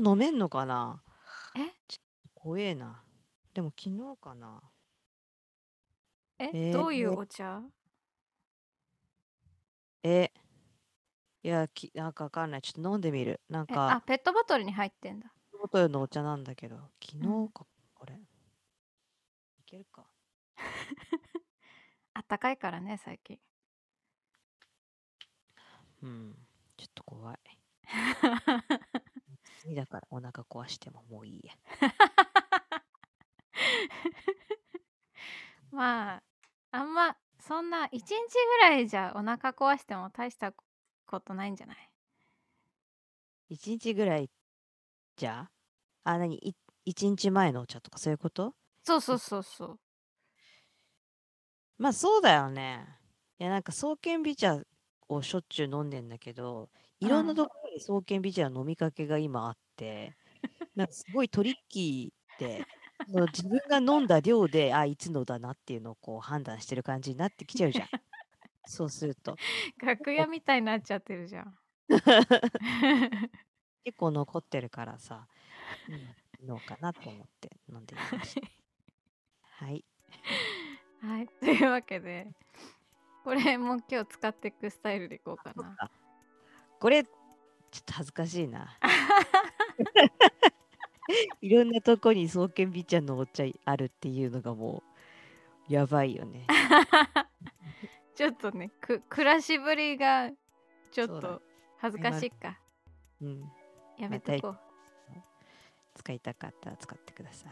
茶飲めんのかな？え？怖えな。でも昨日かな。え、えどういうーお茶？え、いや、き、なんかわかんない。ちょっと飲んでみる。なんえ、あ、か、ペットボトルに入ってんだ。ボトルのお茶なんだけど、昨うん日か、これ。いけるか。あったかいからね、最近。うん。ちょっと怖い。次だからお腹壊してももういいや。まあ、あんま、そんな1日ぐらいじゃお腹壊しても大したことないんじゃない？一日ぐらいじゃ？あ、何い一日前のお茶とかそういうこと？そうそうそうそう。まあそうだよね。いやなんか創建美茶をしょっちゅう飲んでんだけど、いろんなところに創建美茶の飲みかけが今あって、なんかすごいトリッキーで、その自分が飲んだ量で、あ、いつのだなっていうのをこう判断してる感じになってきちゃうじゃん。そうすると。楽屋みたいになっちゃってるじゃん。結構残ってるからさ、うん、飲もうかなと思って飲んでみました。はい。はい、というわけで、これも今日使っていくスタイルでいこうかな。あこれ、ちょっと恥ずかしいな。いろんなとこに創建美茶のお茶あるっていうのがもう、やばいよね。ちょっとね、く暮らしぶりがちょっと恥ずかしいか。うん。やめとこう。使いたかったら使ってくださ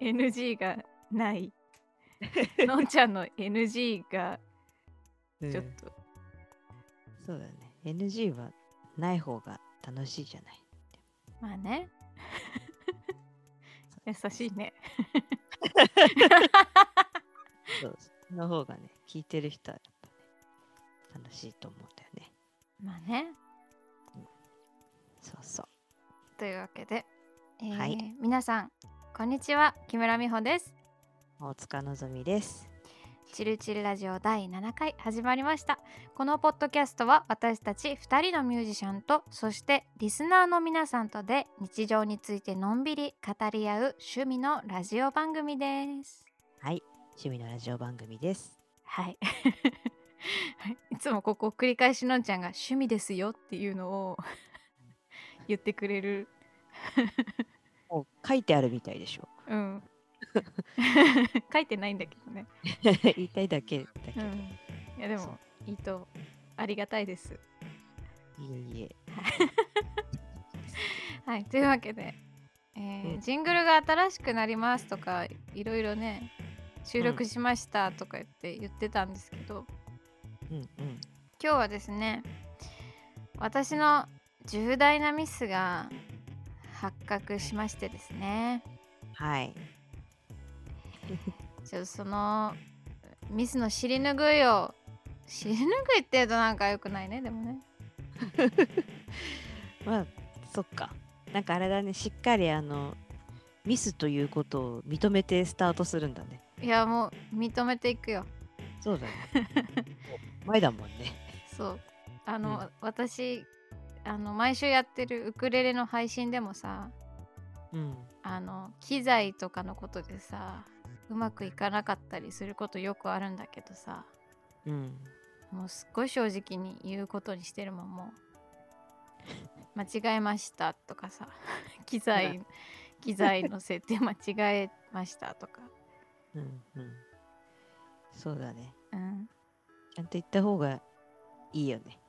い。NG がない。のんちゃんの NG がうんちょっと、そうだね。NG はない方が楽しいじゃない。まあね。優しいね。そうその方がね、聞いてる人はやっぱね、楽しいと思うんだよね。まあね。そうそう。というわけで、えーはい皆さんこんにちは木村美穂です大塚のぞみです。チルチルラジオ第7回始まりましたこのポッドキャストは私たち2人のミュージシャンとそしてリスナーの皆さんとで日常についてのんびり語り合う趣味のラジオ番組ですはい。趣味のラジオ番組です。はい はいいつもここ繰り返しのんちゃんが趣味ですよっていうのを 言ってくれる もう書いてあるみたいでしょ。うん 書いてないんだけどね 言いたいだけだけど。うん、いやでもいいとありがたいです。いえいえ。はいというわけで、えーうんジングルが新しくなりますとかいろいろね収録しましたとか言って言ってたんですけど、うんうん。今日はですね私の重大なミスが発覚しましてですねはい。ちょっとそのミスの尻拭いを尻拭いって言うとなんか良くないねでもね まあ、そっか。なんかあれだね、しっかりあの、ミスということを認めてスタートするんだね。いやもう認めていくよそうだね。前だもんね。そうあの、うん私あの毎週やってるウクレレの配信でもさうん。あの機材とかのことでさうまくいかなかったりすることよくあるんだけどさうん。もうすっごい正直に言うことにしてるもんもう間違えましたとかさ 機材機材の設定間違えましたとかうんうん。そうだね。うん、ちゃんと言った方がいいよね。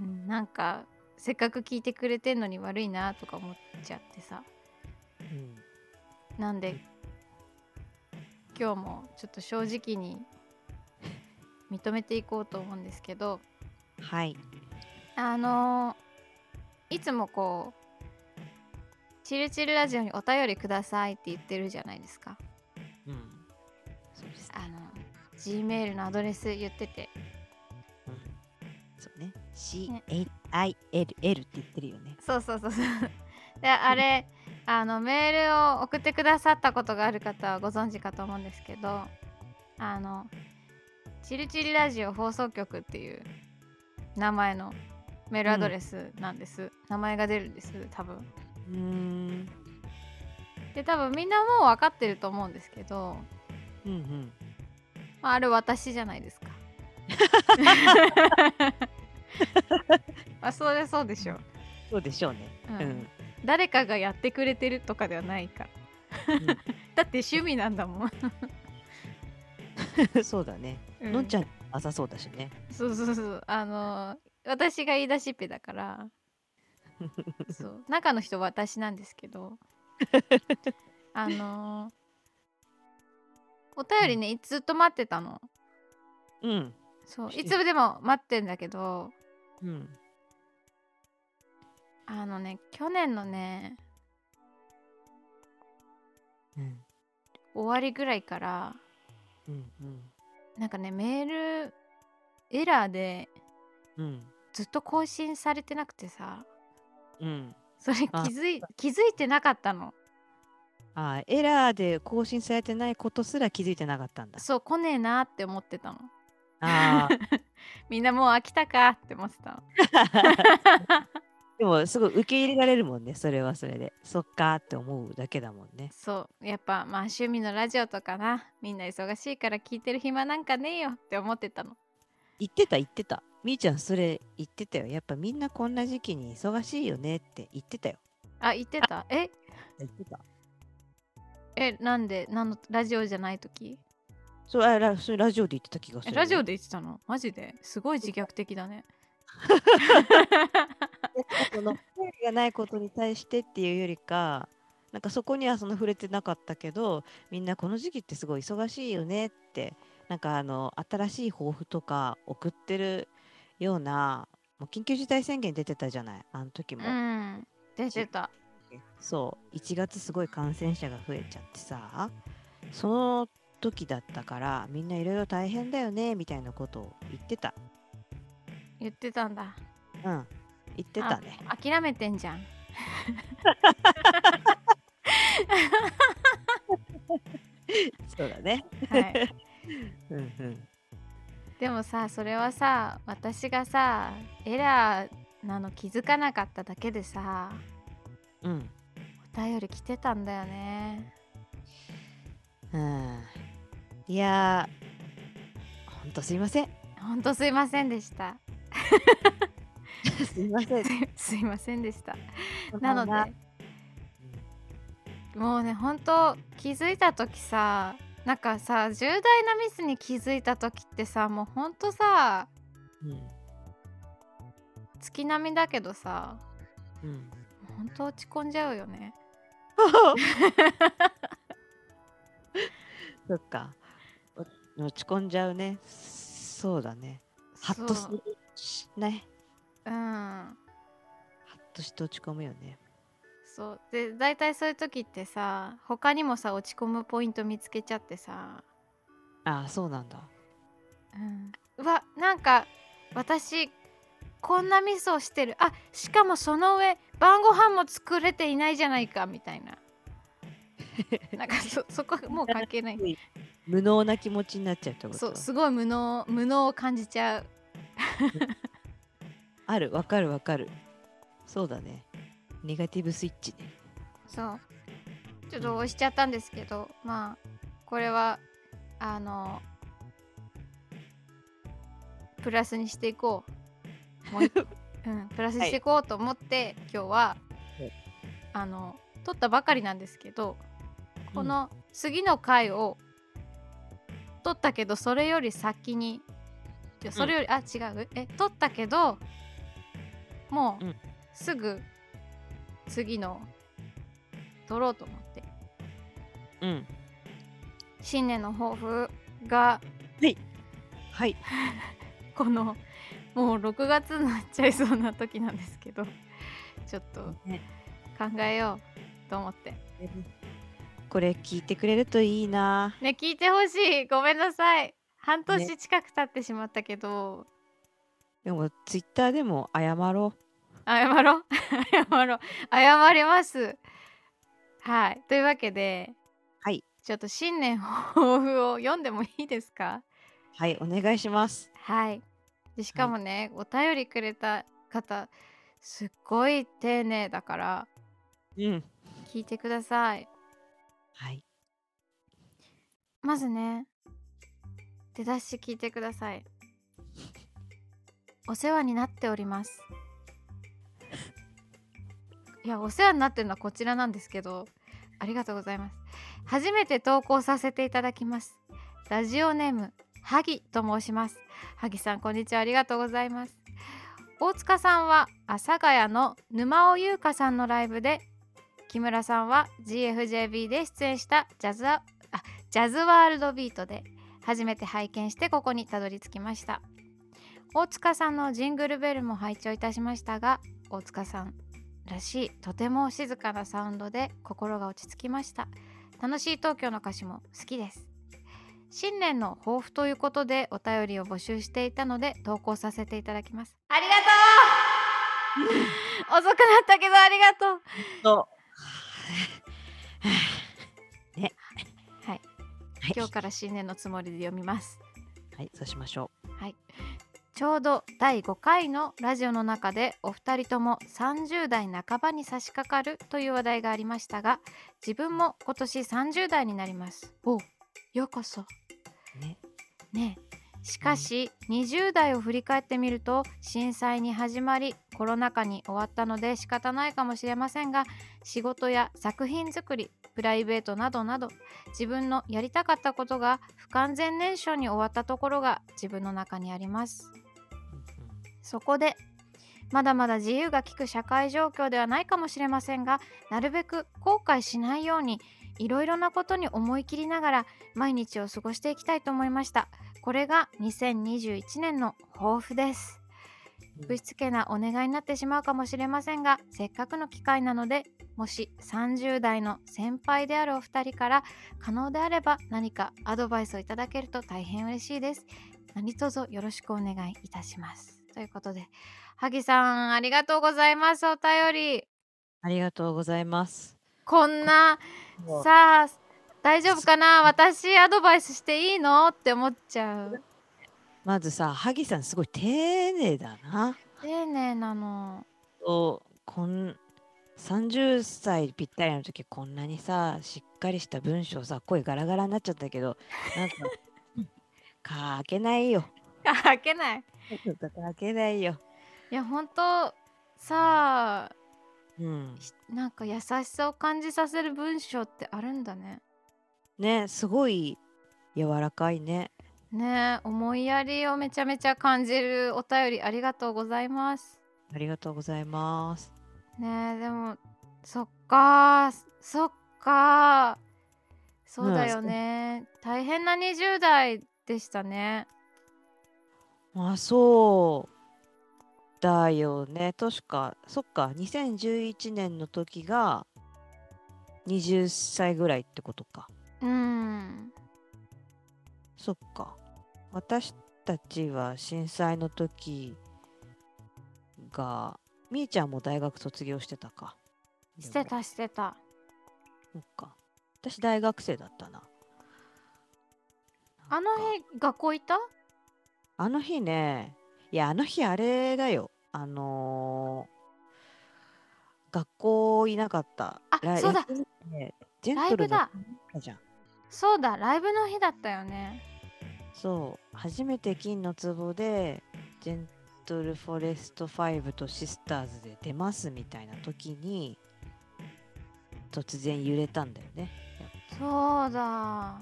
うん、なんかせっかく聞いてくれてんのに悪いなとか思っちゃってさうん。なんで今日もちょっと正直に 認めていこうと思うんですけどはい。あのいつもこう「チルチルラジオにお便りください」って言ってるじゃないですかうん。そうですね。あの G メールのアドレス言っててうん。そうね。C-A-I-L-L って言ってるよね。そうそうそうそうであれあのメールを送ってくださったことがある方はご存知かと思うんですけどあのチルチルラジオ放送局っていう名前のメールアドレスなんです、名前が出るんです多分。うーん。で多分みんなもう分かってると思うんですけど、うんうん。まあ、あれ私じゃないですか。まあそれそうでしょう、そうでしょうね。うん。うん誰かがやってくれてるとかではないか。らうん。だって趣味なんだもん、そうだね。うのんちゃんなさそうだしね。そうそうそうあのー私が言い出しっぺだから。そう。中の人は私なんですけど。あのーお便りねずっと待ってたの。うん。そう。いつでも待ってんだけど。うん。あのね去年のねうん。終わりぐらいからうん。うん。なんかねメールエラーでうん。ずっと更新されてなくてさうん。それ気あづい気づいてなかったのあーエラーで更新されてないことすら気づいてなかったんだ。そう来ねえなって思ってたのああ。みんなもう飽きたかって思ってたの でも、すごい受け入れられるもんね。それはそれで。そっかーって思うだけだもんね。そうやっぱまあ趣味のラジオとかなみんな忙しいから聞いてる暇なんかねえよって思ってたの言ってた、言ってた。みーちゃん、それ言ってたよ。やっぱみんなこんな時期に忙しいよねって言ってたよ。あ言ってた？え？言ってた。えなんで？なんのラジオじゃない時？そうあラそれラジオで言ってた気がするラジオで言ってたの？マジで？すごい自虐的だね その 興味がないことに対してっていうよりかなんかそこにはその触れてなかったけどみんなこの時期ってすごい忙しいよねってなんかあの新しい抱負とか送ってるようなもう緊急事態宣言出てたじゃないあの時も、うん出てた。そう。1月すごい感染者が増えちゃってさその時だったからみんないろいろ大変だよねみたいなことを言ってた。言ってたんだ。うん言ってたね。あ諦めてんじゃん。そうだね。はい。うんうん。でもさそれはさ私がさエラーなの気づかなかっただけでさうん。お便り来てたんだよね。うん。いやー、ほんとすいません。ほんとすいませんでした すいません。すいませんでしたなのでもうねほんと気づいた時さなんかさ重大なミスに気づいた時ってさもうほんとさうん。月並みだけどさうん。ほんと落ち込んじゃうよね そっか。お落ち込んじゃうね。そうだね。ハッとするしね。うん。ハッとして落ち込むよね。そう。で大体そういう時ってさ他にもさ落ち込むポイント見つけちゃってさ、ああ、そうなんだ。うん、うわなんか私こんなミスをしてる。あしかもその上晩ご飯も作れていないじゃないかみたいな。なんかそそこもう関係ない。無能な気持ちになっちゃうってこと？そうすごい無能無能を感じちゃう ある、わかるわかる。そうだね。ネガティブスイッチね。そう。ちょっと押しちゃったんですけど、まあこれはあのプラスにしていこう。もう一 うん、プラスにしていこうと思って、今日ははい。あの撮ったばかりなんですけどこの次の回を撮ったけどそれより先にそれより、あ違う。え撮ったけどもう、うん。すぐ次の撮ろうと思って。うん。新年の抱負がはい。このもう6月になっちゃいそうな時なんですけどちょっとね。考えようと思って。これ聞いてくれるといいな。ね聞いてほしい。ごめんなさい。半年近く経ってしまったけど、でも、ツイッターでも謝ろ謝ろう。謝ろう。謝ります。はい。というわけではい。ちょっと新年抱負を読んでもいいですか？う。はい、お願いします。はい。でしかもね、お便りくれた方すっごい丁寧だからうん。聞いてください。はい。まずね出だし聞いてくださいお世話になっております。いやお世話になってるのはこちらなんですけどありがとうございます。初めて投稿させていただきます。ラジオネーム萩と申します。萩さんこんにちは。ありがとうございます。大塚さんは阿佐ヶ谷の沼尾優香さんのライブで木村さんは GFJB で出演したジャズあジャズワールドビートで初めて拝見してここにたどり着きました。大塚さんのジングルベルも拝聴いたしましたが大塚さんらしいとても静かなサウンドで心が落ち着きました。楽しい東京の歌詞も好きです。新年の抱負ということでお便りを募集していたので投稿させていただきます。ありがとう。遅くなったけどありがとう。と。はい。はい。今日から新年のつもりで読みます。はい、そうしましょちょうど第5回のラジオの中でお二人とも30代半ばに差し掛かるという話題がありましたが自分も今年30代になりますおようこそう。ね。ねえしかし、20代を振り返ってみると震災に始まりコロナ禍に終わったので仕方ないかもしれませんが仕事や作品作りプライベートなどなど自分のやりたかったことが不完全燃焼に終わったところが自分の中にありますそこでまだまだ自由が利く社会状況ではないかもしれませんがなるべく後悔しないようにいろいろなことに思い切りながら毎日を過ごしていきたいと思いました。これが2021年の抱負です。ぶしつけなお願いになってしまうかもしれませんがせっかくの機会なのでもし30代の先輩であるお二人から可能であれば何かアドバイスをいただけると大変嬉しいです。何卒よろしくお願いいたしますということで萩さんありがとうございますお便り。ありがとうございます。こんなさあ大丈夫かな？私アドバイスしていいの？って思っちゃう。まずさ、萩さんすごい丁寧だな。丁寧なの。とこん30歳ぴったりの時こんなにさしっかりした文章さ声ガラガラになっちゃったけどなんか 書けないよ。開けない書けないよいやほんとさあうん。ひなんか優しさを感じさせる文章ってあるんだね。ねすごい柔らかいね。ねえ思いやりをめちゃめちゃ感じるお便りありがとうございます。ありがとうございます。ねえでもそっかーそっか。ーそうだよね、大変な20代でしたねあそうだよね確かそっか2011年の時が20歳ぐらいってことかうんそっか。私たちは震災の時が、みーちゃんも大学卒業してたか。してたしてたそっか。私大学生だったな。あのなんか日学校いた？あの日ね、いや、あの日あれだよ。あのー学校いなかった。あライそうだ休みでジェラントルのイブだ日じゃん。そうだライブの日だったよねそう、初めて金の壺で、ジェントルフォレスト5とシスターズで出ますみたいな時に、突然揺れたんだよね。そうだ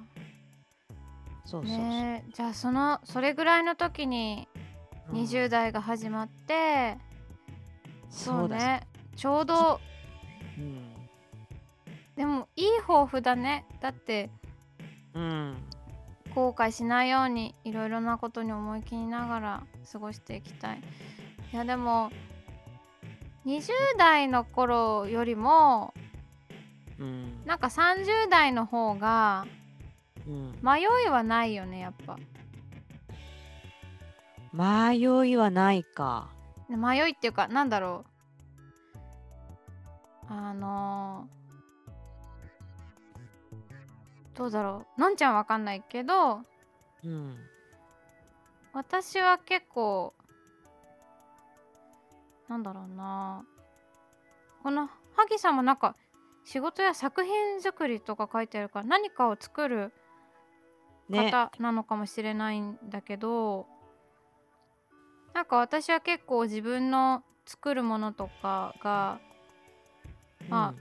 そうそう。ねえじゃあそのそれぐらいの時にうん20代が始まって、そうだねちょうどうん。でもいい抱負だねだってうん。後悔しないようにいろいろなことに思い切りながら過ごしていきたいいやでも20代の頃よりもうん。なんか30代の方がうん、迷いはないよねやっぱ迷いはないか。迷いっていうかなんだろうあのーどうだろうのんちゃんわかんないけどうん。私は結構なんだろうなこの萩さんもなんか仕事や作品作りとか書いてあるから何かを作るね。方なのかもしれないんだけど、なんか私は結構自分の作るものとかがま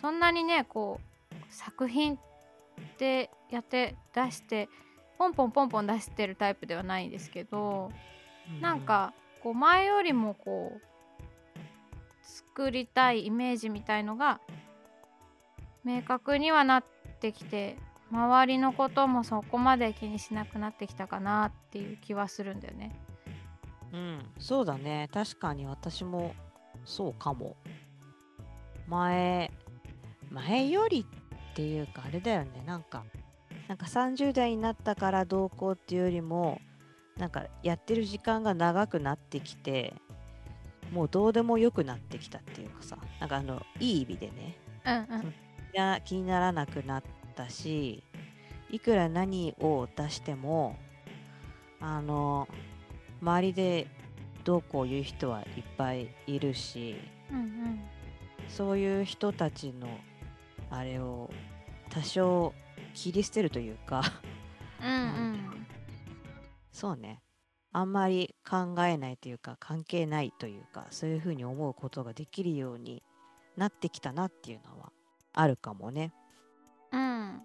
そんなにねこう作品ってやって出してポンポンポンポン出してるタイプではないんですけど、うなん、かこう前よりもこう作りたいイメージみたいのが明確にはなってきて周りのこともそこまで気にしなくなってきたかなっていう気はするんだよね。うん、そうだね。確かに私もそうかも。前、前よりっていうかあれだよね。なんか、なんか30代になったからどうこうっていうよりも、なんかやってる時間が長くなってきて、もうどうでもよくなってきたっていうかさ、なんかあの、いい意味でね、うんうんいや気にならなくなったしいくら何を出してもあの周りでどうこう言う人はいっぱいいるしうんうん。そういう人たちのあれを多少切り捨てるというかうんうん。そうね。あんまり考えないというか関係ないというかそういうふうに思うことができるようになってきたなっていうのはあるかもね。うん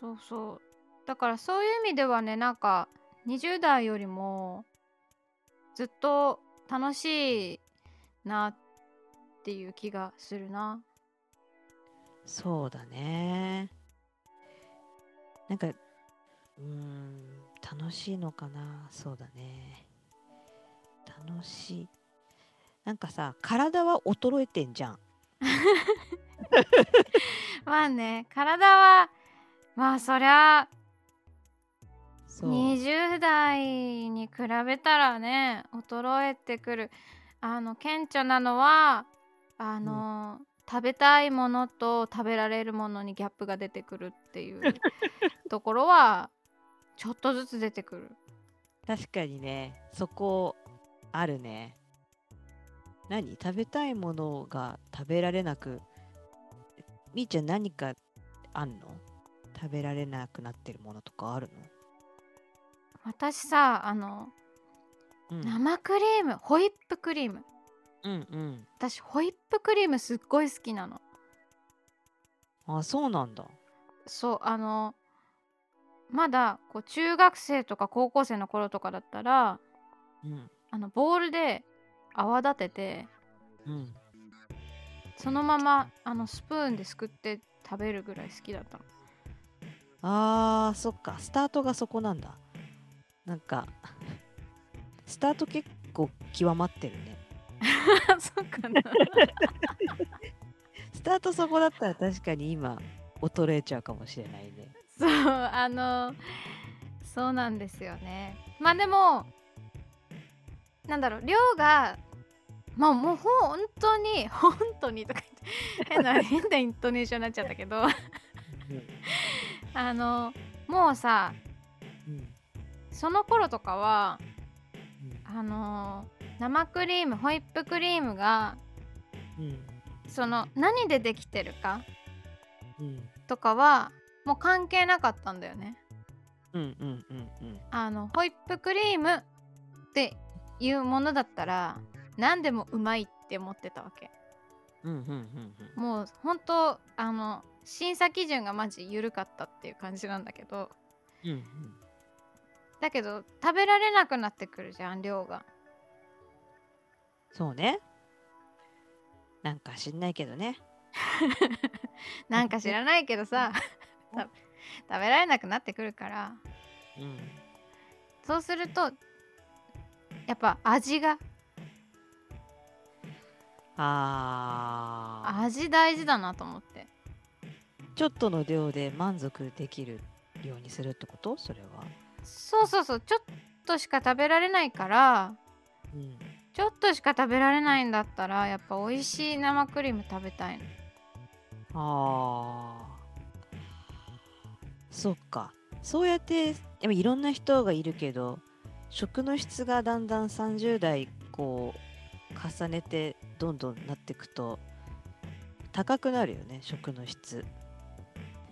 そうそうだからそういう意味ではねなんか20代よりもずっと楽しいなっていう気がするなそうだね。なんか、うーん、楽しいのかな。そうだね。楽しい。なんかさ、体は衰えてんじゃん。まあね体はまあそりゃそう。20代に比べたらね衰えてくるあの顕著なのはあの、食べたいものと食べられるものにギャップが出てくるっていう ところはちょっとずつ出てくる確かにね、そこあるね。何？食べたいものが食べられなく、みーちゃん何かあんの？食べられなくなってるものとかある私さあののうん。生クリームホイップクリームうんうん。私ホイップクリームすっごい好きなのあ、そうなんだ。そうあのまだこう中学生とか高校生の頃とかだったらうん。あのボウルで泡立ててうん。そのままあのスプーンですくって食べるぐらい好きだったのあー、そっか。スタートがそこなんだ。なんか、スタート結構極まってるね。そうかな スタートそこだったら確かに今、衰えちゃうかもしれないね。そうあのそうなんですよねまあでもなんだろう量がまあもう本当に 本当にとか言って変な変なイントネーションになっちゃったけど あのもうさうん。その頃とかはうん。あの生クリームホイップクリームがうん。その何でできてるかうん。とかはもう関係なかったんだよね。うん。うん。うん。うん。あのホイップクリームっていうものだったら何でもうまいって思ってたわけ。うん。うん。うん。もう本当あの審査基準がマジ緩かったっていう感じなんだけどうん。うん。だけど食べられなくなってくるじゃん量が。そうね。なんか知んないけどね。なんか知らないけどさた食べられなくなってくるからうん。そうするとやっぱ味があー。味大事だなと思ってちょっとの量で満足できるようにするってこと？それは。そうそうそうちょっとしか食べられないからうん。ちょっとしか食べられないんだったらやっぱ美味しい生クリーム食べたいのああ。そっか。そうやって、でもいろんな人がいるけど、食の質がだんだん30代こう重ねてどんどんなっていくと高くなるよね食の質。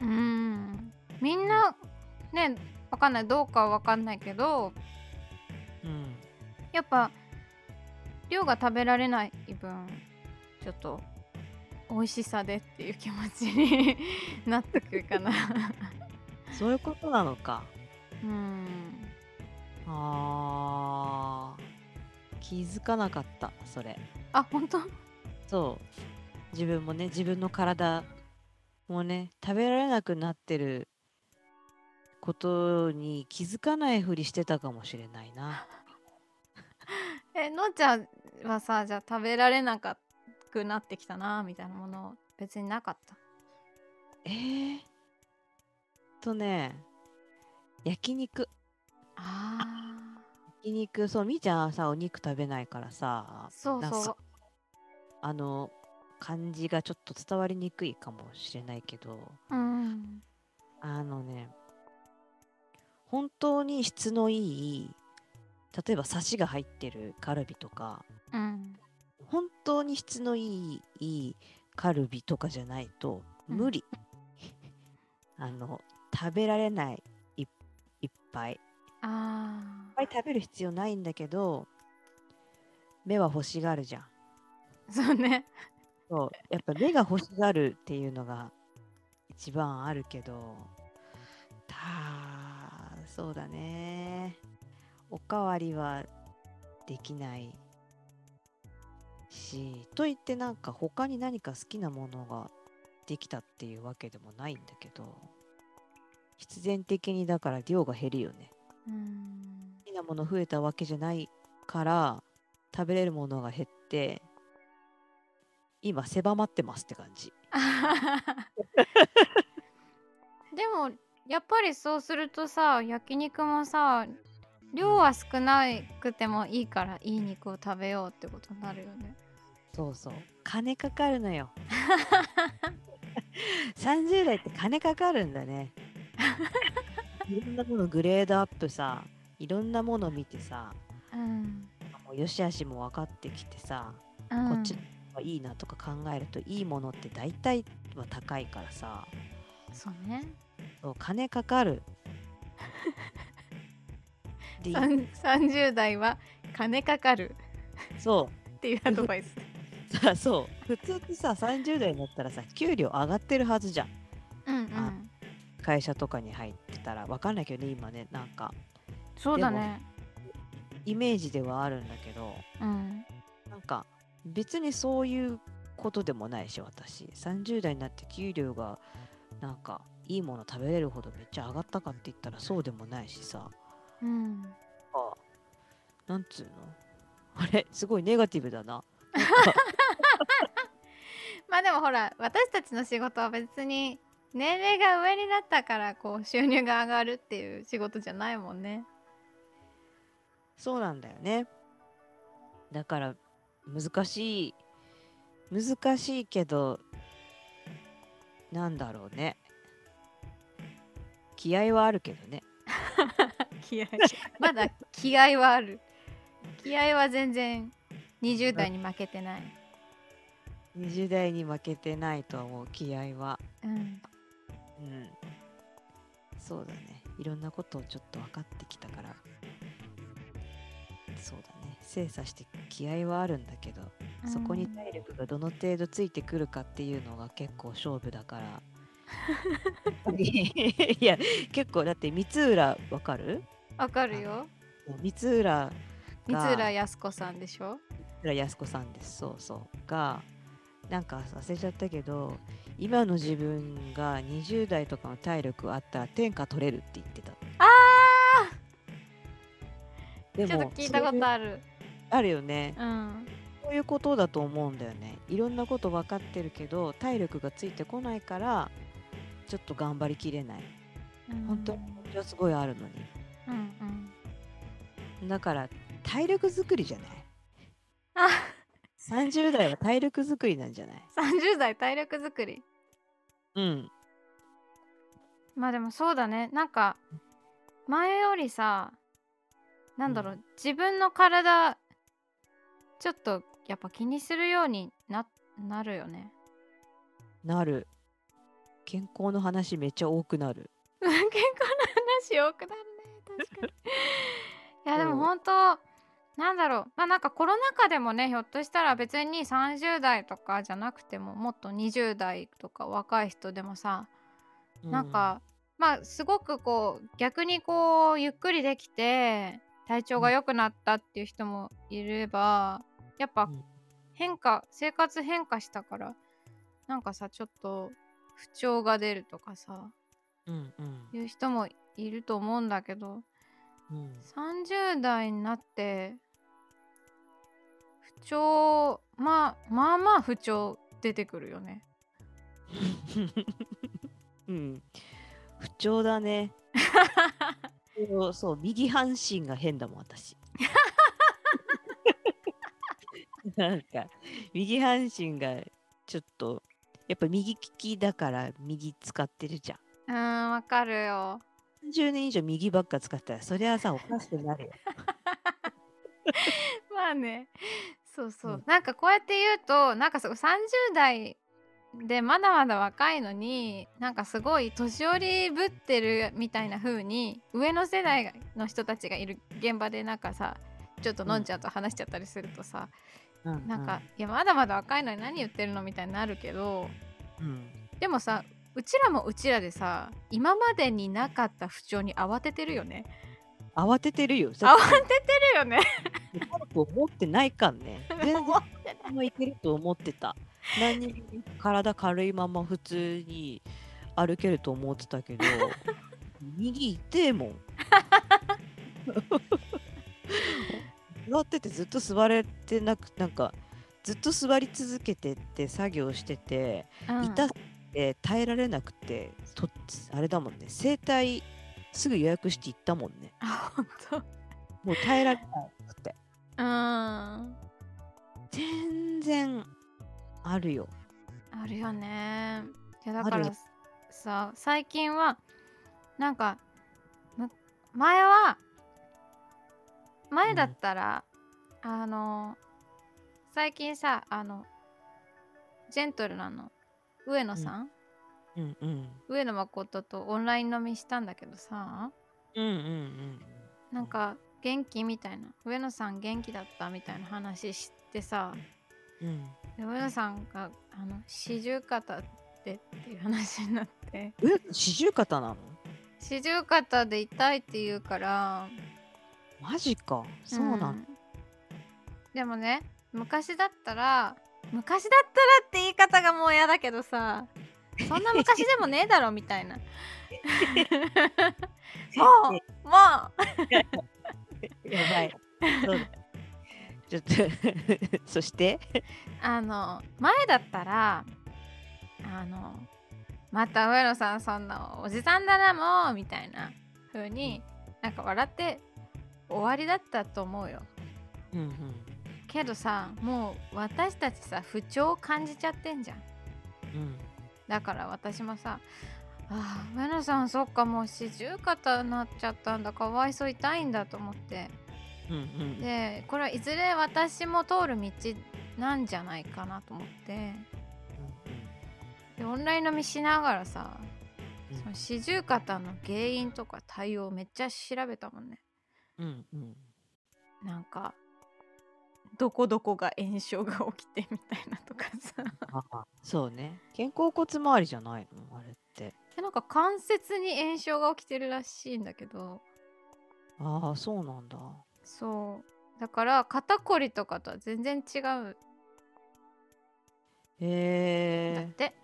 うん。みんなねわかんない。どうかはわかんないけどうん。やっぱ量が食べられない分ちょっと美味しさでっていう気持ちに なってくるかな。そういうことなのか。うん。あー。気づかなかったそれあ本当？そう。自分もね自分の体もね食べられなくなってることに気づかないふりしてたかもしれないな。えのんちゃんはさじゃあ食べられなくなってきたなみたいなもの別になかった？えー、とね焼肉。あ焼肉そうみーちゃんはさお肉食べないからさそうそう。かあの感じがちょっと伝わりにくいかもしれないけど。うん。あのね本当に質のいい例えばサシが入ってるカルビとかうん。本当に質のいいいいカルビとかじゃないとうん。無理、あの食べられないいいっぱいいっあぱい食べる必要ないんだけど目は欲しがるじゃん。ーそうね。そう。やっぱ目が欲しがるっていうのが一番あるけどたそうだね。おかわりはできないしといってなんか他に何か好きなものができたっていうわけでもないんだけど必然的にだから量が減るよね。うん好きなもの増えたわけじゃないから食べれるものが減って今狭まってますって感じ。でもやっぱりそうするとさ焼肉もさ量は少なくてもいいからいい肉を食べようってことになるよね。そうそう。金かかるのよ。30代って金かかるんだねいろんなものグレードアップさいろんなもの見てさうん、もうよしあしも分かってきてさ、うん、こっちがいいなとか考えるといいものって大体は高いからさ。そうね。そう金かかる。でさん30代は金かかる。そう。っていうアドバイス。さそう。普通ってさ30代になったらさ給料上がってるはずじゃん。うんうん。会社とかに入ってたらわかんないけどね今ねなんか。そうだね。イメージではあるんだけどうん。なんか別にそういうことでもないし私。30代になって給料がなんかいいもの食べれるほどめっちゃ上がったかって言ったらそうでもないしさ。うん。あなんつうの？あれ？すごいネガティブだな。まあでもほら私たちの仕事は別に年齢が上になったからこう収入が上がるっていう仕事じゃないもんね。そうなんだよね。だから難しい難しいけどなんだろうね。気合はあるけどね。気合まだ気合はある。気合は全然20代に負けてない。20代に負けてないと思う気合は。うんうん。そうだね。いろんなことをちょっと分かってきたから。そうだね。精査して気合はあるんだけど、そこに体力がどの程度ついてくるかっていうのが結構勝負だから。いや結構だって三浦わかる？わかるよ。三浦三浦靖子さんでしょ？三浦靖子さんです。そうそう。がなんか忘れちゃったけど今の自分が20代とかの体力あったら天下取れるって言ってた。あでーちょっと聞いたことある。あるよね。うん。そういうことだと思うんだよね。いろんなこと分かってるけど体力がついてこないからちょっと頑張りきれない。本当に本当はすごいあるのに。うんうん。だから体力作りじゃない？あ30代は体力作りなんじゃない？30代体力作り。うん。まあでもそうだね。なんか前よりさなんだろう、うん。自分の体ちょっとやっぱ気にするようにななるよね。なる。健康の話めっちゃ多くなる。健康の話多くなるね。確かに。いやでも本当なんだろう。まあなんかコロナ禍でもねひょっとしたら別に30代とかじゃなくてももっと20代とか若い人でもさなんか、まあすごくこう逆にこうゆっくりできて体調が良くなったっていう人もいればやっぱうん、変化生活変化したからなんかさちょっと不調が出るとかさうんうん。いう人もいると思うんだけどうん。30代になって不調まあまあまあ不調出てくるよね うん。不調だね。そうそう、右半身が変だもん、私。なんか、右半身がちょっと、やっぱ右利きだから右使ってるじゃん。うーんわかるよ30年以上右ばっか使ったら、そりゃさ、おかしくなるよ。まあねそうそう、うん。なんかこうやって言うとなんかすごい30代でまだまだ若いのになんかすごい年寄りぶってるみたいな風に上の世代の人たちがいる現場でなんかさちょっとのんちゃんと話しちゃったりするとさ、うん。なんか、いやまだまだ若いのに何言ってるのみたいになるけどうん、でもさうちらもうちらでさ今までになかった不調に慌ててるよね。慌ててるよ。慌ててるよねパルプ思ってないかんね。全然もいけると思ってた。何にも体軽いまま普通に歩けると思ってたけど、右痛えもん。座っててずっと座れてなくなんかずっと座り続けてって作業してて、うん痛くて耐えられなくてとあれだもんね整体すぐ予約して行ったもんねあ本当もう耐えられなくて。うんあ全然あるよ。るよね。いやだからさ最近はなんかむ前は前だったら、あの最近さあのジェントルなの。上野さん、うん。うん上野誠とオンライン飲みしたんだけどさ。うんうんうん。なんか元気みたいな。上野さん元気だったみたいな話してさ。うん。で上野さんがあの四十肩ってっていう話になって。え？四十肩なの？四十肩で痛いって言うから。マジか。そうなんだ、ん。でもね昔だったら昔だったらって言い方がもう嫌だけどさそんな昔でもねえだろみたいな。もうもうやばい。そ ちょっと そして？あの前だったらあのまた上野さんそんなおじさんだなもうみたいな風になんか笑って終わりだったと思うよ。うんうん。けどさもう私たちさ不調を感じちゃってんじゃん。うん。だから私もさああ上野さんそっかもう四十肩になっちゃったんだ。かわいそう痛いんだと思って。うんうん。でこれはいずれ私も通る道なんじゃないかなと思って。でオンライン飲みしながらさうん。その四十肩の原因とか対応めっちゃ調べたもんね。うんうん。なんかどこどこが炎症が起きてみたいなとかさ。あそうね。肩甲骨周りじゃないの？あれってでなんか関節に炎症が起きてるらしいんだけど。ああそうなんだ。そう。だから肩こりとかとは全然違う。へんだっえて、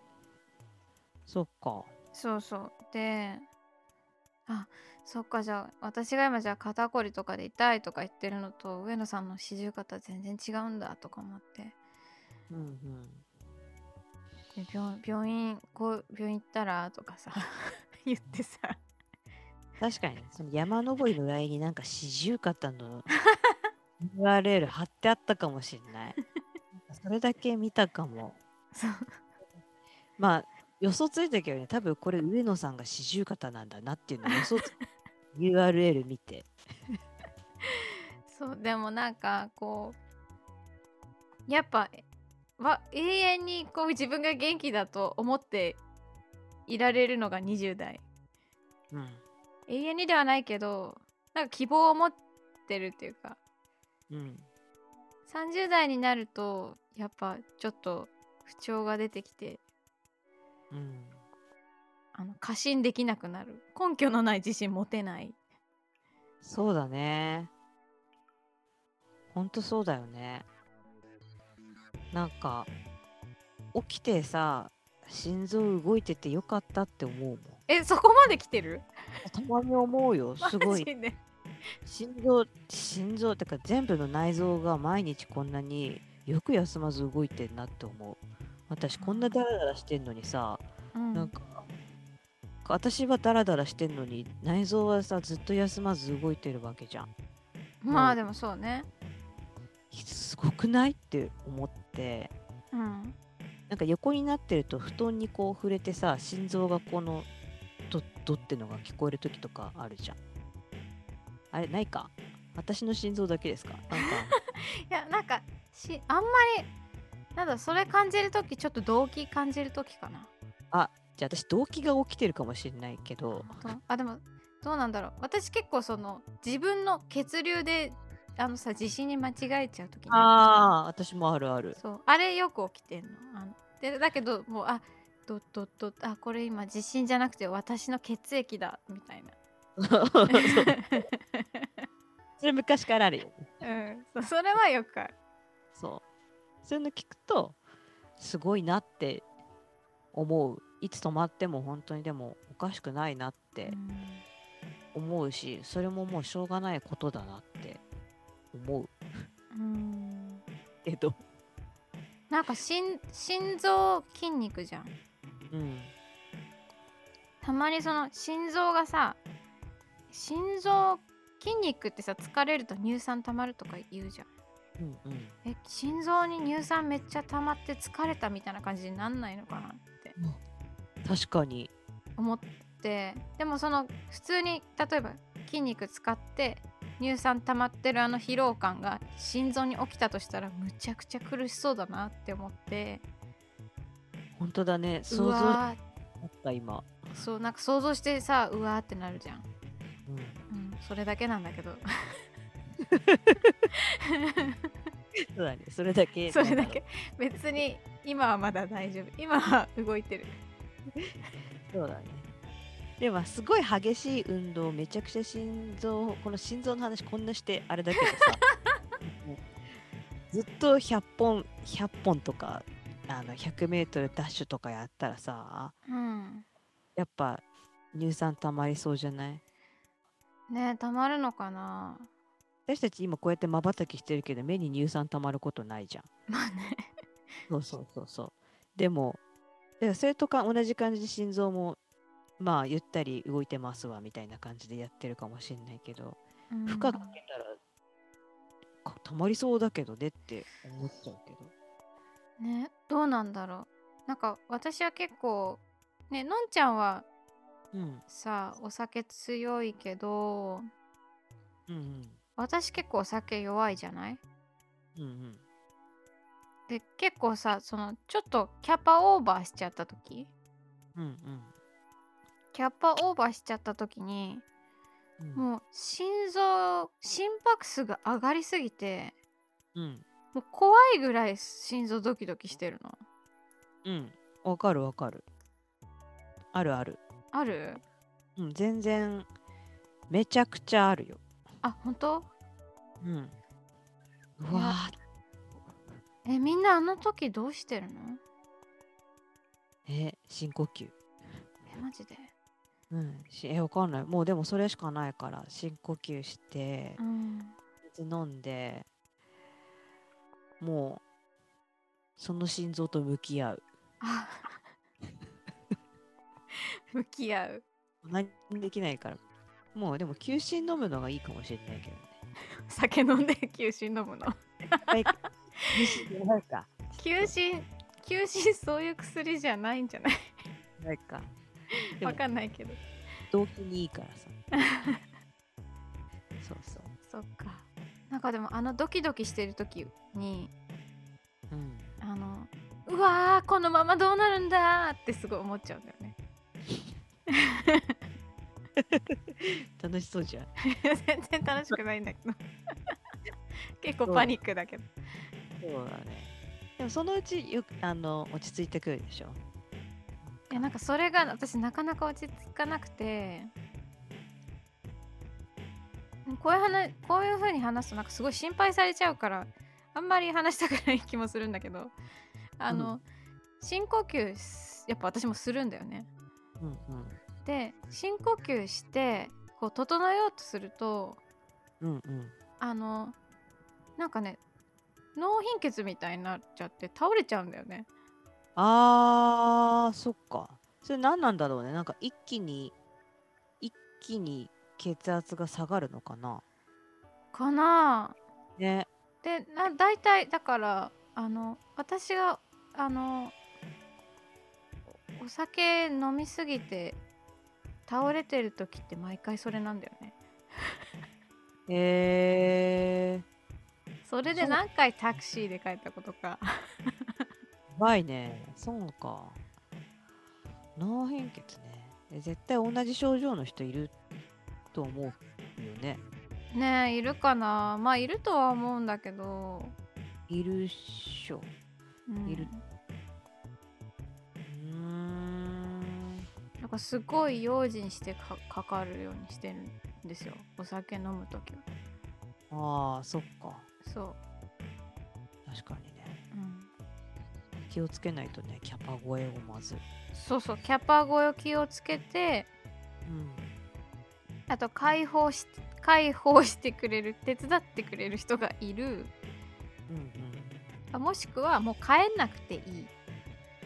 そっか。そうそう。であそっかじゃあ私が今じゃあ肩こりとかで痛いとか言ってるのと上野さんの四十肩全然違うんだとか思って。うんうんで病病院こう病院行ったら？とかさ 言ってさ。確かに。ねその山登りのラインになんか四十肩の URL 貼ってあったかもしれない。それだけ見たかも。そう。まあ予想ついたけどね多分これ上野さんが四十肩なんだなっていうのを予想つ URL 見て。そうでもなんかこうやっぱわ永遠にこう自分が元気だと思っていられるのが20代うん。永遠にではないけどなんか希望を持ってるっていうかうん。30代になるとやっぱちょっと不調が出てきてうん。あの過信できなくなる根拠のない自信持てないそうだね。ほんとそうだよね。なんか、起きてさ、心臓動いててよかったって思うもん。えそこまで来てる？たまに思うよ。すごい。心臓、心臓ってか全部の内臓が毎日こんなによく休まず動いてんなって思う。私こんなダラダラしてんのにさ、うんなんか、私はダラダラしてんのに内臓はさずっと休まず動いてるわけじゃん。まあでもそうねすごくない？って思って。うん。なんか横になってると布団にこう触れてさ心臓がこのドッドってのが聞こえる時とかあるじゃん。あれないか？私の心臓だけですか？なんか。いやなんかしあんまりなんだそれ感じるときちょっと動機感じるときかな。じゃあ私動機が起きてるかもしれないけど。とあでもどうなんだろう。私結構その自分の血流であのさ自信に間違えちゃうときにああ私もあるある。そうあれよく起きてんのあのでだけどもうあドッドッドッあこれ今地震じゃなくて私の血液だみたいな それ昔からあるよ。うんそれはよくあるそう。そういうの聞くと、すごいなって思う。いつ止まっても本当にでもおかしくないなって思うし、それももうしょうがないことだなって思ううんうんけど。なんか心心臓筋肉じゃんうん。たまにその心臓がさ心臓筋肉ってさ疲れると乳酸溜まるとか言うじゃんうんうん。え心臓に乳酸めっちゃ溜まって疲れたみたいな感じになんないのかなって確かに。思ってでもその普通に例えば筋肉使って乳酸溜まってるあの疲労感が心臓に起きたとしたらむちゃくちゃ苦しそうだなって思って本当だね。う想像だわった今。ーそうなんか想像してさうわーってなるじゃん、うん。うん、それだけなんだけどそうだね。それだけ。それだけ別に今はまだ大丈夫今は動いてるそうだね。でもすごい激しい運動めちゃくちゃ心臓この心臓の話こんなしてあれだけどさ。ずっと100本100本とかあの 100m ダッシュとかやったらさうん。やっぱ乳酸溜まりそうじゃない？ねえたまるのかな。私たち今こうやってまばたきしてるけど目に乳酸溜まることないじゃん。まあね。そうそうそうそう。でもそれとか同じ感じで心臓もまあゆったり動いてますわみたいな感じでやってるかもしれないけどうん負荷かけたらか溜まりそうだけどねって思っちゃうけど。ねどうなんだろうなんか私は結構ねのんちゃんはうん。さお酒強いけどうんうん。私結構お酒弱いじゃない？うんうん。で結構さそのちょっとキャパオーバーしちゃった時？うんキャパオーバーしちゃった時にうん。もう心臓心拍数が上がりすぎてうん。もう怖いぐらい心臓ドキドキしてるのうん。わかるわかる。あるある。ある？うん。全然、めちゃくちゃあるよ。あ本当？うん。うわーえみんなあの時どうしてるの？え、深呼吸。えマジで？うん。しえ、わかんない。もうでもそれしかないから、深呼吸してう、ん水飲んで、もう、その心臓と向き合う。あ向き合う何もできないから。もうでも、休診飲むのがいいかもしれないけどね。酒飲んで休診飲むのはい休診やばいか。休診休診そういう薬じゃないんじゃない？ないか。わかんないけど。動機にいいからさ。そうそう。そっか。なんかでもあのドキドキしてる時にうん。あのうわーこのままどうなるんだーってすごい思っちゃうんだよね。楽しそうじゃん。全然楽しくないんだけど。結構パニックだけど。そうだね。でもそのうちよくあの落ち着いてくるでしょいやなんかそれが私なかなか落ち着かなくて。こういう話こういう風に話すとなんかすごい心配されちゃうからあんまり話したくない気もするんだけど。あの、うん。深呼吸すやっぱ私もするんだよね。うんうん。で深呼吸してこう整えようとするとうんうん。あのなんかね脳貧血みたいになっちゃって倒れちゃうんだよねあーそっか。それ何なんだろうね。なんか一気に一気に血圧が下がるのかな。かな。ね。でな大体だからあの私があのおお酒飲みすぎて倒れてる時って毎回それなんだよね。へえそれで何回タクシーで帰ったことか。やばいね。そうか。脳貧血ね。え絶対同じ症状の人いると思うよね。ねえいるかな。まあいるとは思うんだけど、いるっしょ。うん。いる。うーん。なんかすごい用心してかかかるようにしてるんですよ。お酒飲む時は。ああそっか。そ確かにね。う、うん、気をつけないとねキャパ声をまず。そうそうキャパ声を気をつけてうん。あと解放し解放してくれる手伝ってくれる人がいる。うんうん。あもしくはもう帰んなくていい。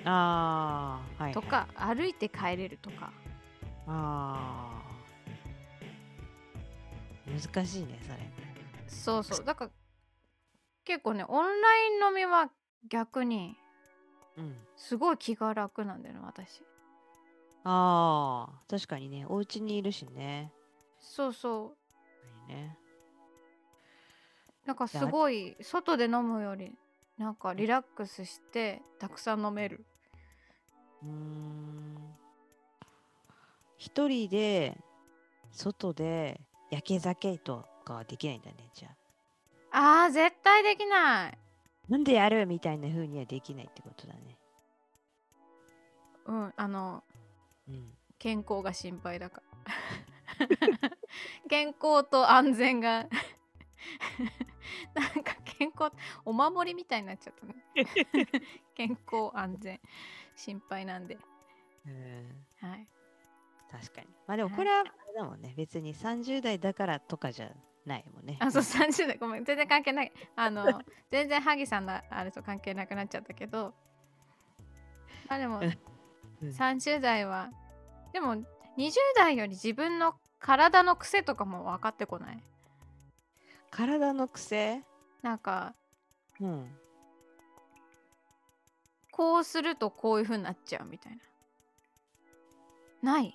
ああはい。とか、歩いて帰れるとか。あー。難しいねそれ。そうそう。だから結構ねオンライン飲みは逆にうん。すごい気が楽なんだよね私。ああ確かにね。お家にいるしね。そうそう。ね。なんかすごい外で飲むよりなんかリラックスしてたくさん飲める。うーん。一人で外で焼け酒とかはできないんだねじゃあ。あー絶対できないなんでやるみたいな風にはできないってことだね。うんあのうん健康が心配だから。健康と安全が。なんか健康お守りみたいになっちゃったね。健康安全心配なんで。うん。はい。確かに。まあでもはいこれはあれだもんね。別に30代だからとかじゃないもんね。あそう30代。ごめん。全然関係ない。あの 全然萩さんのあれと関係なくなっちゃったけど。まあでもうん。30代はでも20代より自分の体の癖とかも分かってこない？体の癖？なんかうん。こうするとこういう風になっちゃうみたいな。ない？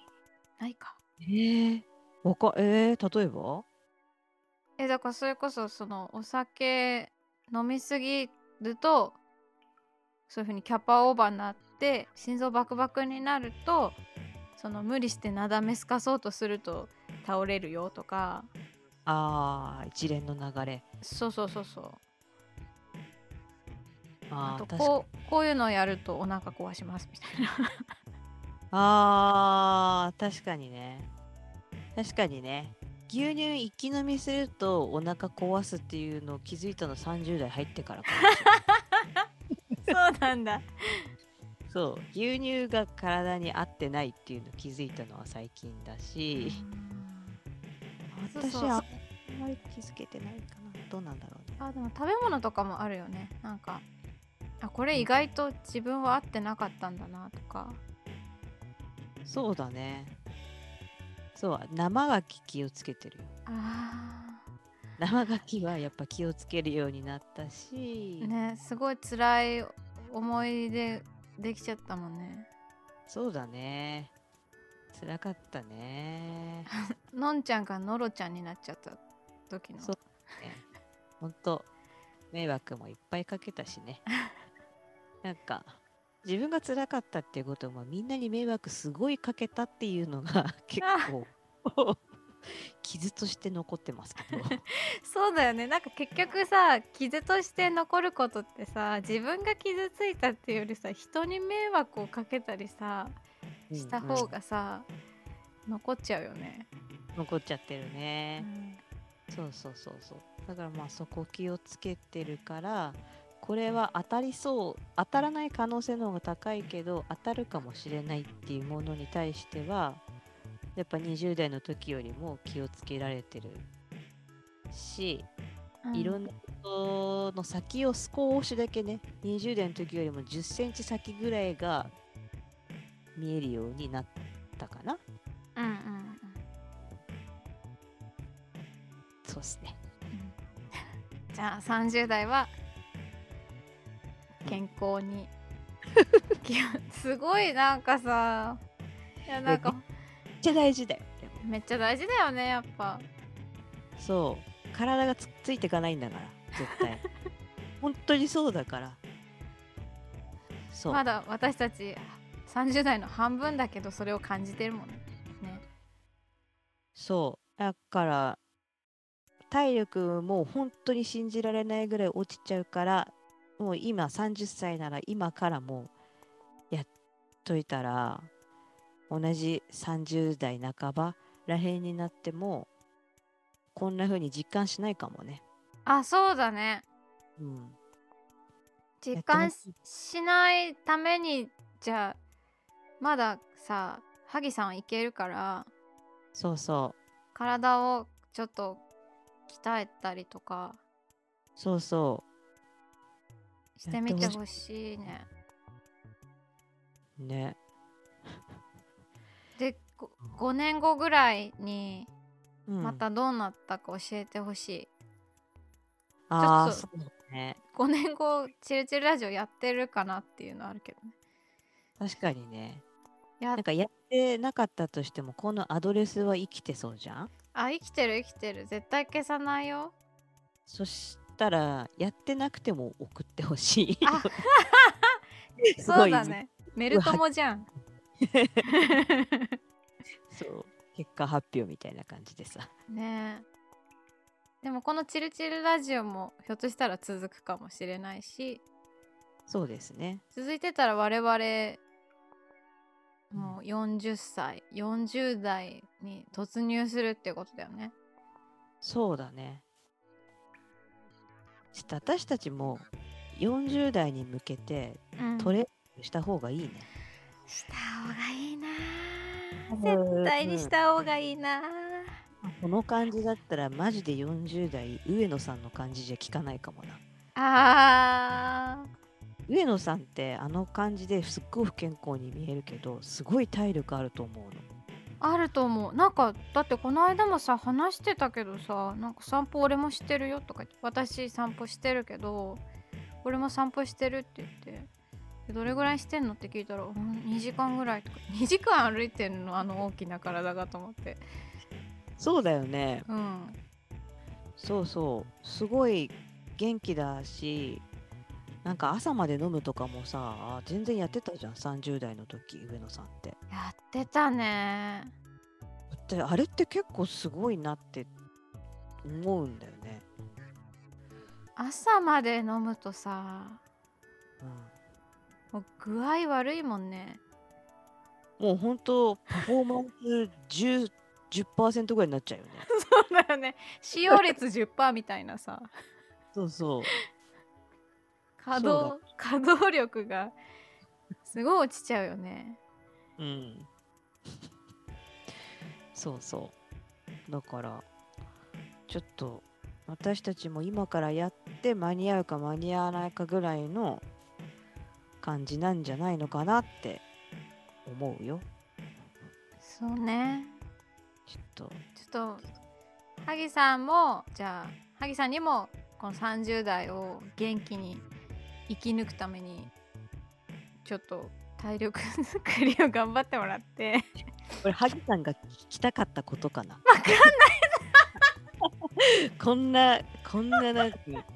ないか。えー、わかえー、例えば？えだからそれこそそのお酒飲みすぎるとそういう風にキャパオーバーになって心臓バクバクになるとその無理してなだめすかそうとすると倒れるよとか。ああ一連の流れ。そうそうそうそう。あとこうこういうのをやるとお腹壊しますみたいな。あー確かにね。確かにね牛乳一気飲みするとお腹壊すっていうのを気づいたの30代入ってからかもそうなんだ。そう。牛乳が体に合ってないっていうのを気づいたのは最近だし。私はあんまり気づけてないかな。どうなんだろうね。あでも食べ物とかもあるよね。なんかあこれ意外と自分は合ってなかったんだなとか。そうだねそう生牡蠣気をつけてるよ。あ生牡蠣はやっぱ気をつけるようになったし、ーねすごい辛い思い出できちゃったもんね。そうだね。辛かったね。のんちゃんがのろちゃんになっちゃった時の。そうね。本当迷惑もいっぱいかけたしね。なんか自分が辛かったっていうことはみんなに迷惑すごいかけたっていうのが 結構 傷として残ってますけど。そうだよね。なんか結局さ傷として残ることってさ自分が傷ついたっていうよりさ人に迷惑をかけたりさした方がさ、残っちゃうよね。残っちゃってるうね、ん。そうそうそうそう。だからまあそこ気をつけてるからこれは当たりそう当たらない可能性の方が高いけど当たるかもしれないっていうものに対してはやっぱ20代の時よりも気をつけられてるし、うんいろんなことの先を少しだけね20代の時よりも1 0センチ先ぐらいが見えるようになったかな。うんうんうん。そうですね。じゃあ30代は健康に。すごいなんかさ。いやなんか。めっちゃ大事だよ。めっちゃ大事だよねやっぱ。そう。体がつっついていかないんだから絶対。本当にそうだから。そう、まだ私たち30代の半分だけどそれを感じてるもんねね。そう。だから体力も本当に信じられないぐらい落ちちゃうからもう今30歳なら今からもうやっといたら同じ30代半ばらへんになってもこんな風に実感しないかもね。あそうだね。うん、実感しないためにじゃあまださ萩さんはいけるからそうそ体をちょっと鍛えたりとか。うそう。そしてみてほしいね。うね。でご5年後ぐらいにうん、またどうなったか教えてほしい。ああちょっとそうね。5年後チルチルラジオやってるかなっていうのあるけどね。確かにね。やなんかやってなかったとしてもこのアドレスは生きてそうじゃん？あ生きてる生きてる絶対消さないよ。そしたらやってなくても送ってほしい。そうだね。メルトモじゃん。そう結果発表みたいな感じでさ。ねえでもこのチルチルラジオもひょっとしたら続くかもしれないしそうですね。続いてたら我々もう40歳40代に突入するってことだよねそうだね。ちょっと私たちも40代に向けてうんトレーニングした方がいいね。した方がいいなうん絶対にした方がいいなこの感じだったらマジで40代上野さんの感じじゃ聞かないかもな。あ上野さんってあの感じですっごい不健康に見えるけどすごい体力あると思うの。ーあると思うなんかだってこの間もさ話してたけどさなんか散歩俺もしてるよとか言って私散歩してるけど俺も散歩してるって言ってでどれぐらいしてんのって聞いたら、うん、2時間ぐらいとか2時間歩いてんのあの大きな体がと思ってそうだよね。うんそうそう。すごい元気だし、なんか朝まで飲むとかもさ、全然やってたじゃん、30代の時、上野さんって。やってたねであれって結構すごいなって思うんだよね。朝まで飲むとさうんもう具合悪いもんねもう本当パフォーマンス10 10%ぐらいになっちゃうよね。そうだよね使用率10%みたいなさそうそう。稼働 稼働力がすごい落ちちゃうよねうん。そうそう。だから、ちょっと私たちも今からやって間に合うか間に合わないかぐらいの感じなんじゃないのかなって思うよ。そうねちょっと。ちょっと萩さんもじゃあ萩さんにもこの30代を元気に生き抜くためにちょっと体力作りを頑張ってもらって。これ、萩さんが聞きたかったことかな？わかんない こんなこんななんかこんなこ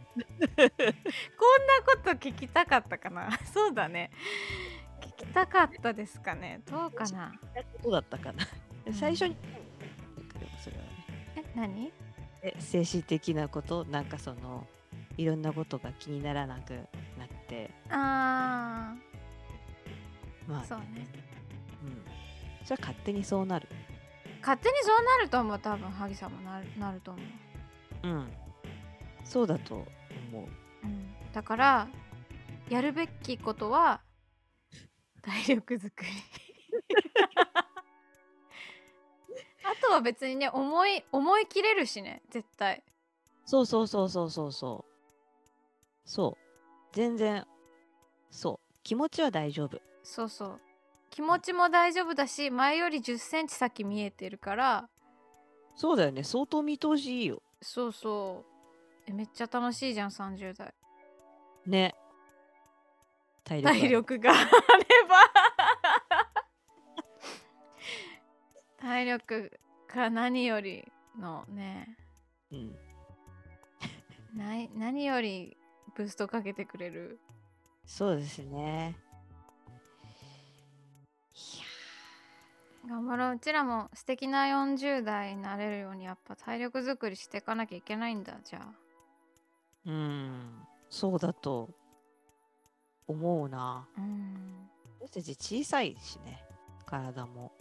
と聞きたかったかな？そうだね。聞きたかったですかね？どうかな？ことだったかな？うん。最初にそれはね。え何？え精神的なこと？なんかそのいろんなことが気にならなくて。あまあーそうね。うん。それは勝手にそうなる。勝手にそうなると思う多分萩さんもなるなると思う、うん。そうだと思う。うん、だからやるべきことは体力づくり。あとは別にね思い思い切れるしね絶対。そうそうそうそうそうそう。そう全然そう。気持ちは大丈夫。そうそう。気持ちも大丈夫だし前より1 0センチ先見えてるから。そうだよね。相当見通しいいよ。そうそう。えめっちゃ楽しいじゃん30代。ね。体力体力が。あれば。体力が何よりのね。うん。ない何よりブーストかけてくれる。そうですね。頑張ろう。うちらも素敵な40代になれるようにやっぱ体力作りしていかなきゃいけないんだじゃあ。うんそうだと思うな。うん。私たち小さいしね体も。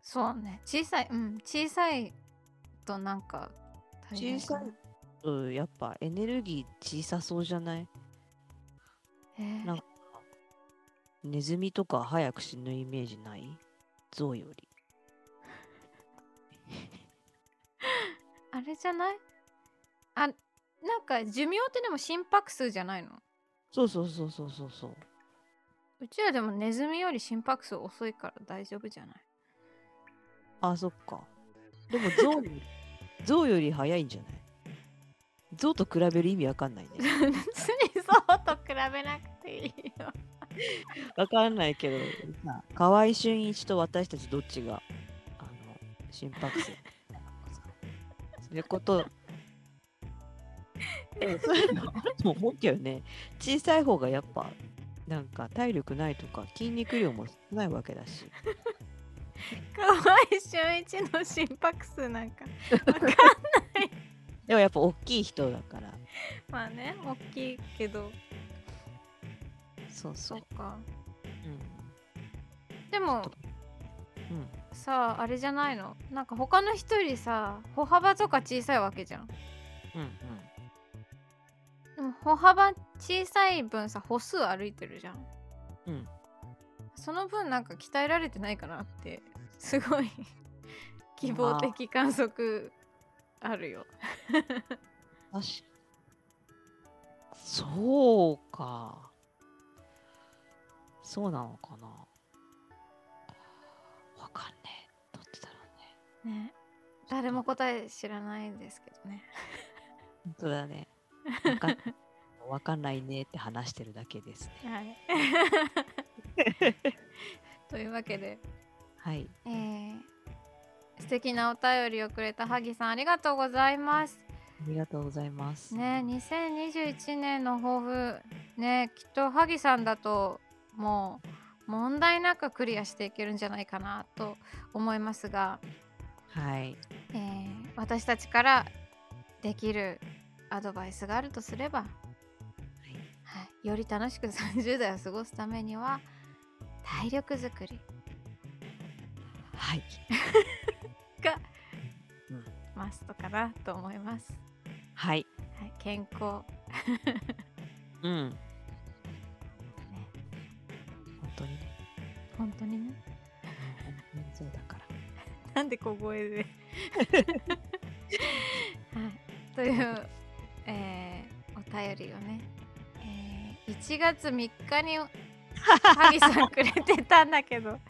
そうね。小さいうん小さいとなんか小さい？とやっぱエネルギー小さそうじゃない？えー。なんネズミとか早く死ぬイメージない？象より。あれじゃない？あなんか寿命ってでも心拍数じゃないの？そうそうそうそうそうそう。うちらでもネズミより心拍数遅いから大丈夫じゃない？あそっか。でも象より象より早いんじゃない？象と比べる意味わかんないね。別にそうと比べなくていいよ。わかんないけどさ河合俊一と私たちどっちがあの心拍数そ。ういうこと。えそういうのあると思うけどね。小さい方がやっぱなんか体力ないとか筋肉量も少ないわけだし。河合俊一の心拍数なんかわかんないでもやっぱ大きい人だから。まあね大きいけど。そうそそうっか。うん。でもうん。さああれじゃないの？なんか他の人よりさ歩幅とか小さいわけじゃん。うんうん。でも歩幅小さい分さ歩数歩いてるじゃん。うん。その分なんか鍛えられてないかなってすごい。希望的観測あるよ。確かそうか。そうなのかな。わかんねえ。どっちだろうね。ね。誰も答え知らないですけどね。本当だね。わかんわかんないねって話してるだけですね。はい。というわけで、はい。えー、素敵なお便りをくれた萩さんありがとうございます。ありがとうございます。ね2021年の抱負ねきっと萩さんだともう問題なくクリアしていけるんじゃないかなと思いますが、はい。えー私たちからできるアドバイスがあるとすれば、はい、より楽しく30代を過ごすためには体力づくり。はい がうん。マストかなと思います、はい。はい、健康。うん。本当にね。本当にね。うん本当にそうだから。なんで小声で。はい、という、えーお便りをね、えー1月3日に 萩さんくれてたんだけど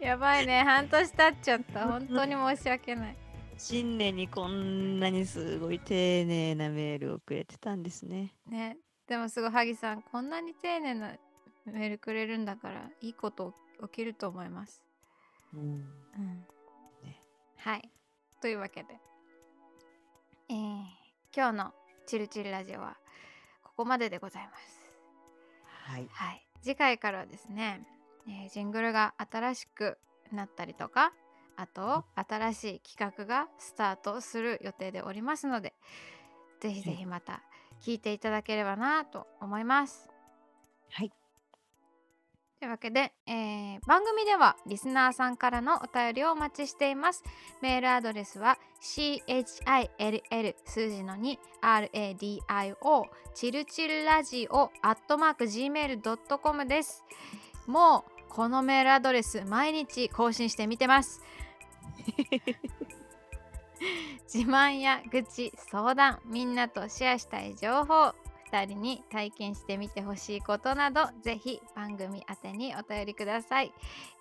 やばいね半年経っちゃった。本当に申し訳ない。新年にこんなにすごい丁寧なメールをくれてたんですね。ねでもすごい萩さんこんなに丁寧なメールくれるんだからいいこと起きると思います。うん。うん。ね。はい。というわけで。えー今日のチルチルラジオはここまででございます。はい。はい、次回からはですね、えージングルが新しくなったりとかあと新しい企画がスタートする予定でおりますのでぜひぜひまた聞いていただければなと思います。はい。というわけで、えー番組ではリスナーさんからのお便りをお待ちしています。メールアドレスは chill 数字の 2radio チルチルラジオアットマーク gmail.com です。もうこのメールアドレス毎日更新してみてます。自慢や愚痴相談みんなとシェアしたい情報2人に体験してみてほしいことなどぜひ番組宛てにお便りください、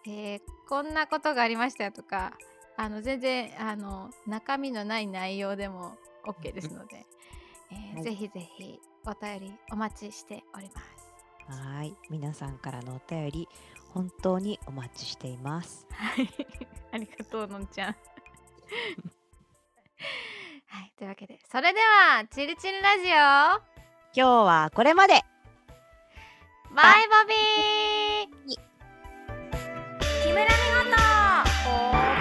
えーこんなことがありましたよとかあの全然あの中身のない内容でも OK ですので、えーはい。ぜひぜひお便りお待ちしておりますはい。皆さんからのお便り、本当にお待ちしています。はい。ありがとうのんちゃん。はい。というわけでそれではチルチルラジオ。今日はこれまで。バイバビー。木村美穂と